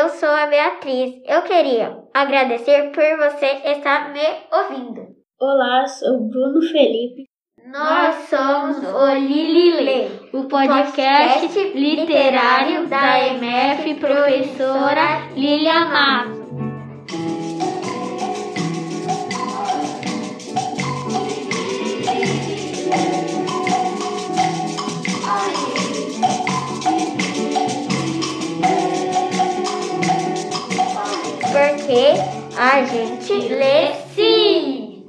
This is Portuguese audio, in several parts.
eu sou a Beatriz. Eu queria agradecer por você estar me ouvindo. Olá, sou Bruno Felipe. Nós somos o Lilile, o podcast literário da MF Professora Lilia Matos. Porque a gente lê sim!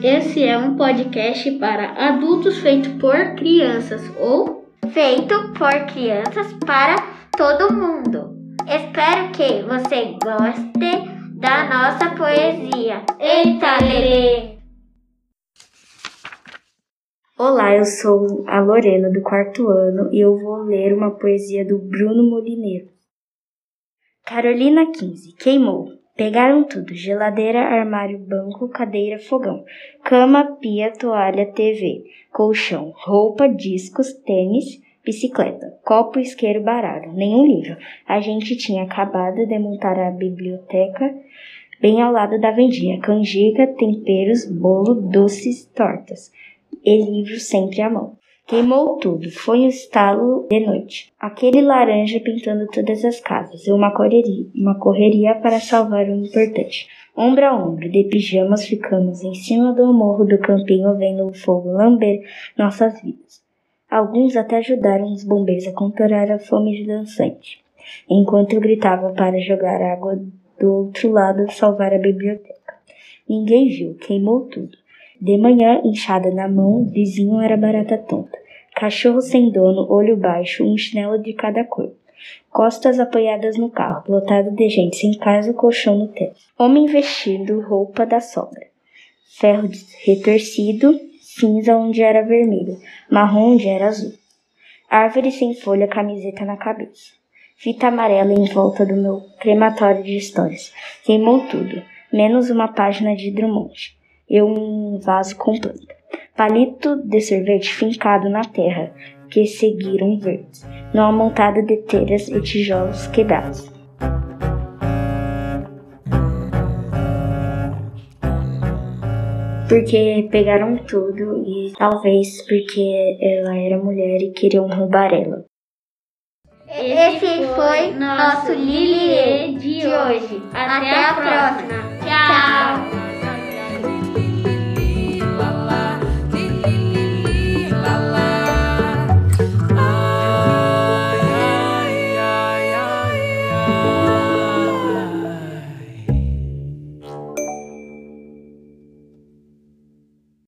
Esse é um podcast para adultos feito por crianças ou feito por crianças para todo mundo. Espero que você goste da nossa poesia. Eita, Lelê! Olá, eu sou a Lorena do quarto ano e eu vou ler uma poesia do Bruno Molineiro. Carolina 15. Queimou. Pegaram tudo: geladeira, armário, banco, cadeira, fogão, cama, pia, toalha, TV, colchão, roupa, discos, tênis, bicicleta, copo, isqueiro, baralho, nenhum livro. A gente tinha acabado de montar a biblioteca bem ao lado da vendinha, canjica, temperos, bolo, doces, tortas e livros sempre à mão. Queimou tudo, foi um estalo de noite. Aquele laranja pintando todas as casas, e uma correria, uma correria para salvar o importante. Ombro a ombro, de pijamas, ficamos em cima do morro do campinho vendo o fogo lamber nossas vidas. Alguns até ajudaram os bombeiros a controlar a fome de dançante, enquanto eu gritava para jogar água do outro lado salvar a biblioteca. Ninguém viu, queimou tudo. De manhã, inchada na mão, vizinho era barata tonta. Cachorro sem dono, olho baixo, um chinelo de cada cor. Costas apoiadas no carro, lotado de gente sem casa, colchão no teto. Homem vestido roupa da sogra. Ferro retorcido, cinza onde era vermelho, marrom onde era azul. Árvore sem folha, camiseta na cabeça. Fita amarela em volta do meu crematório de histórias. Queimou tudo, menos uma página de Drummond e um vaso com planta. Palito de sorvete fincado na terra, que seguiram verdes, numa montada de telhas e tijolos quebrados. Porque pegaram tudo e talvez porque ela era mulher e queriam roubar ela. Esse foi nosso Liliê de hoje. Até a próxima. Tchau!